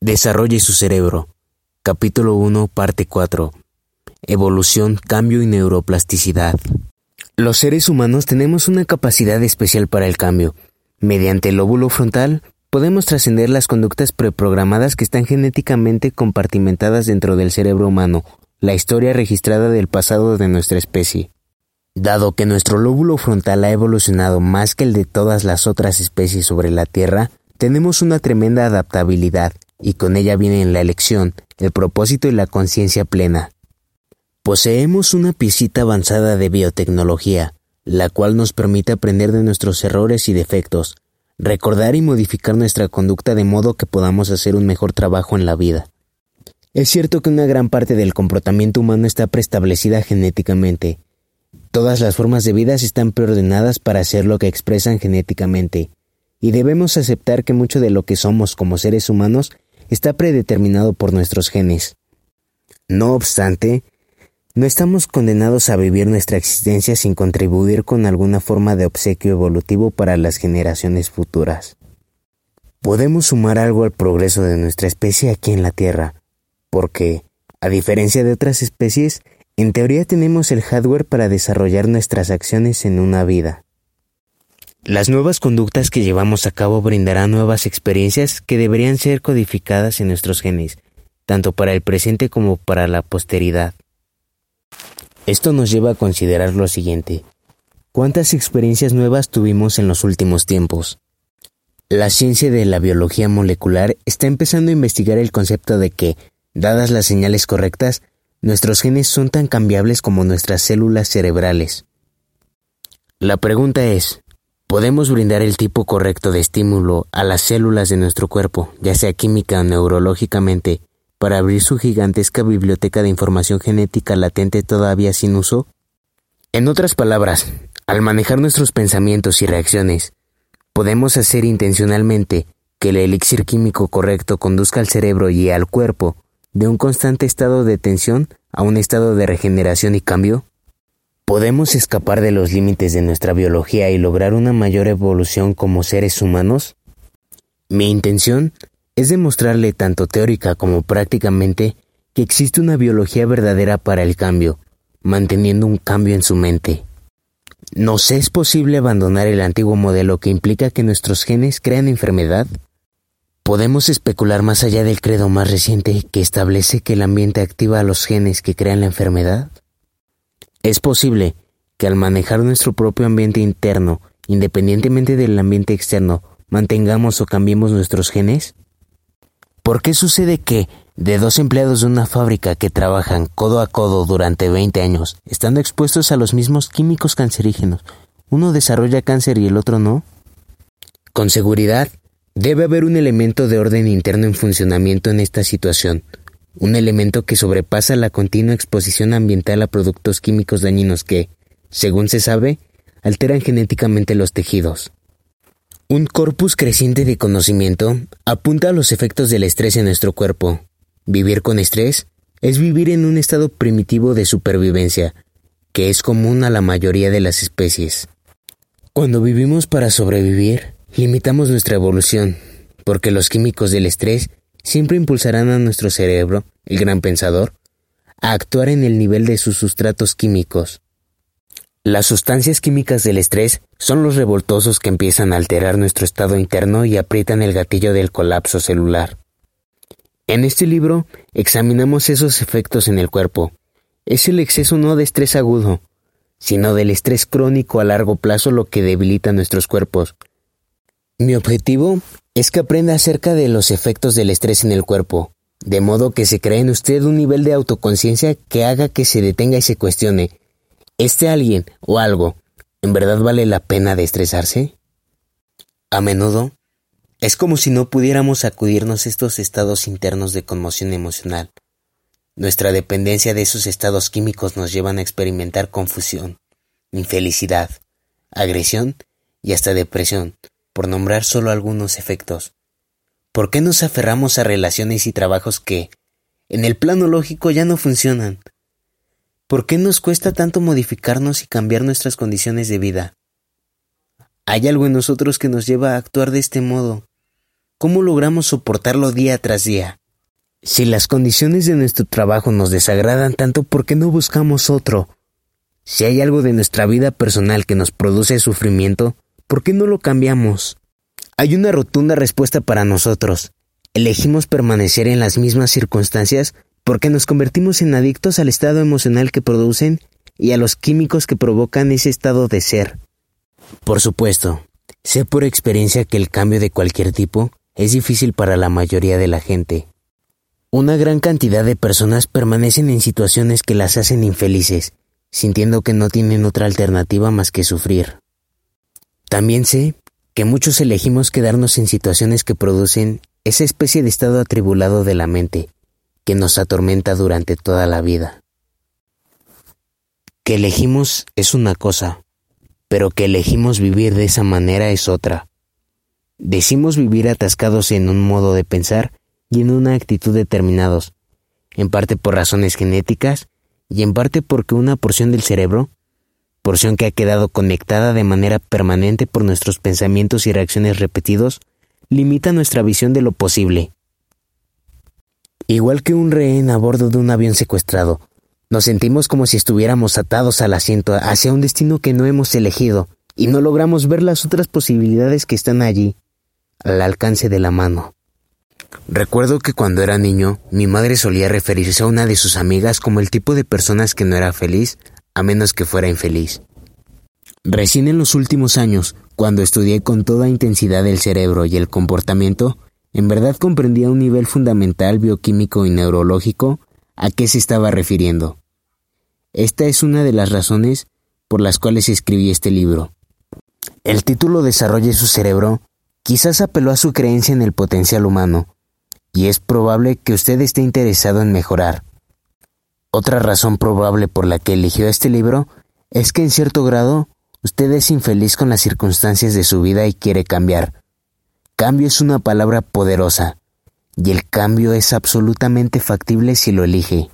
Desarrolle su cerebro. Capítulo 1, parte 4. Evolución, cambio y neuroplasticidad. Los seres humanos tenemos una capacidad especial para el cambio. Mediante el lóbulo frontal podemos trascender las conductas preprogramadas que están genéticamente compartimentadas dentro del cerebro humano, la historia registrada del pasado de nuestra especie. Dado que nuestro lóbulo frontal ha evolucionado más que el de todas las otras especies sobre la Tierra, tenemos una tremenda adaptabilidad y con ella vienen la elección, el propósito y la conciencia plena. Poseemos una piecita avanzada de biotecnología, la cual nos permite aprender de nuestros errores y defectos, recordar y modificar nuestra conducta de modo que podamos hacer un mejor trabajo en la vida. Es cierto que una gran parte del comportamiento humano está preestablecida genéticamente. Todas las formas de vida están preordenadas para hacer lo que expresan genéticamente, y debemos aceptar que mucho de lo que somos como seres humanos está predeterminado por nuestros genes. No obstante, no estamos condenados a vivir nuestra existencia sin contribuir con alguna forma de obsequio evolutivo para las generaciones futuras. Podemos sumar algo al progreso de nuestra especie aquí en la Tierra, porque, a diferencia de otras especies, en teoría tenemos el hardware para desarrollar nuestras acciones en una vida. Las nuevas conductas que llevamos a cabo brindarán nuevas experiencias que deberían ser codificadas en nuestros genes, tanto para el presente como para la posteridad. Esto nos lleva a considerar lo siguiente. ¿Cuántas experiencias nuevas tuvimos en los últimos tiempos? La ciencia de la biología molecular está empezando a investigar el concepto de que, dadas las señales correctas, nuestros genes son tan cambiables como nuestras células cerebrales. La pregunta es, Podemos brindar el tipo correcto de estímulo a las células de nuestro cuerpo, ya sea química o neurológicamente, para abrir su gigantesca biblioteca de información genética latente todavía sin uso? En otras palabras, al manejar nuestros pensamientos y reacciones, podemos hacer intencionalmente que el elixir químico correcto conduzca al cerebro y al cuerpo de un constante estado de tensión a un estado de regeneración y cambio? ¿Podemos escapar de los límites de nuestra biología y lograr una mayor evolución como seres humanos? Mi intención es demostrarle tanto teórica como prácticamente que existe una biología verdadera para el cambio, manteniendo un cambio en su mente. ¿Nos es posible abandonar el antiguo modelo que implica que nuestros genes crean enfermedad? ¿Podemos especular más allá del credo más reciente que establece que el ambiente activa a los genes que crean la enfermedad? Es posible que al manejar nuestro propio ambiente interno, independientemente del ambiente externo, mantengamos o cambiemos nuestros genes? ¿Por qué sucede que de dos empleados de una fábrica que trabajan codo a codo durante 20 años, estando expuestos a los mismos químicos cancerígenos, uno desarrolla cáncer y el otro no? Con seguridad, debe haber un elemento de orden interno en funcionamiento en esta situación, un elemento que sobrepasa la continua exposición ambiental a productos químicos dañinos que, según se sabe, alteran genéticamente los tejidos. Un corpus creciente de conocimiento apunta a los efectos del estrés en nuestro cuerpo. Vivir con estrés es vivir en un estado primitivo de supervivencia, que es común a la mayoría de las especies. Cuando vivimos para sobrevivir, limitamos nuestra evolución, porque los químicos del estrés siempre impulsarán a nuestro cerebro, el gran pensador, a actuar en el nivel de sus sustratos químicos. Las sustancias químicas del estrés son los revoltosos que empiezan a alterar nuestro estado interno y aprietan el gatillo del colapso celular. En este libro examinamos esos efectos en el cuerpo. Es el exceso no de estrés agudo, sino del estrés crónico a largo plazo lo que debilita nuestros cuerpos. Mi objetivo es que aprenda acerca de los efectos del estrés en el cuerpo, de modo que se cree en usted un nivel de autoconciencia que haga que se detenga y se cuestione, ¿este alguien o algo en verdad vale la pena de estresarse? A menudo, es como si no pudiéramos acudirnos estos estados internos de conmoción emocional. Nuestra dependencia de esos estados químicos nos llevan a experimentar confusión, infelicidad, agresión y hasta depresión, por nombrar solo algunos efectos. ¿Por qué nos aferramos a relaciones y trabajos que, en el plano lógico, ya no funcionan? ¿Por qué nos cuesta tanto modificarnos y cambiar nuestras condiciones de vida? Hay algo en nosotros que nos lleva a actuar de este modo. ¿cómo logramos soportarlo día tras día? Si las condiciones de nuestro trabajo nos desagradan tanto, ¿por qué no buscamos otro? Si hay algo de nuestra vida personal que nos produce sufrimiento, ¿por qué no lo cambiamos? Hay una rotunda respuesta para nosotros. Elegimos permanecer en las mismas circunstancias porque nos convertimos en adictos al estado emocional que producen y a los químicos que provocan ese estado de ser. Por supuesto, sé por experiencia que el cambio de cualquier tipo es difícil para la mayoría de la gente. Una gran cantidad de personas permanecen en situaciones que las hacen infelices, sintiendo que no tienen otra alternativa más que sufrir. También sé que muchos elegimos quedarnos en situaciones que producen esa especie de estado atribulado de la mente que nos atormenta durante toda la vida. Que elegimos es una cosa, pero que elegimos vivir de esa manera es otra. Decimos vivir atascados en un modo de pensar y en una actitud determinados, en parte por razones genéticas y en parte porque una porción del cerebro, porción que ha quedado conectada de manera permanente por nuestros pensamientos y reacciones repetidos, limita nuestra visión de lo posible. Igual que un rehén a bordo de un avión secuestrado, nos sentimos como si estuviéramos atados al asiento hacia un destino que no hemos elegido y no logramos ver las otras posibilidades que están allí al alcance de la mano. Recuerdo que cuando era niño, mi madre solía referirse a una de sus amigas como el tipo de personas que no era feliz, a menos que fuera infeliz. Recién en los últimos años, cuando estudié con toda intensidad el cerebro y el comportamiento, en verdad comprendí a un nivel fundamental bioquímico y neurológico a qué se estaba refiriendo. Esta es una de las razones por las cuales escribí este libro. El título Desarrolle su cerebro Quizás apeló a su creencia en el potencial humano, y es probable que usted esté interesado en mejorar. Otra razón probable por la que eligió este libro es que en cierto grado usted es infeliz con las circunstancias de su vida y quiere cambiar. Cambio es una palabra poderosa, y el cambio es absolutamente factible si lo elige.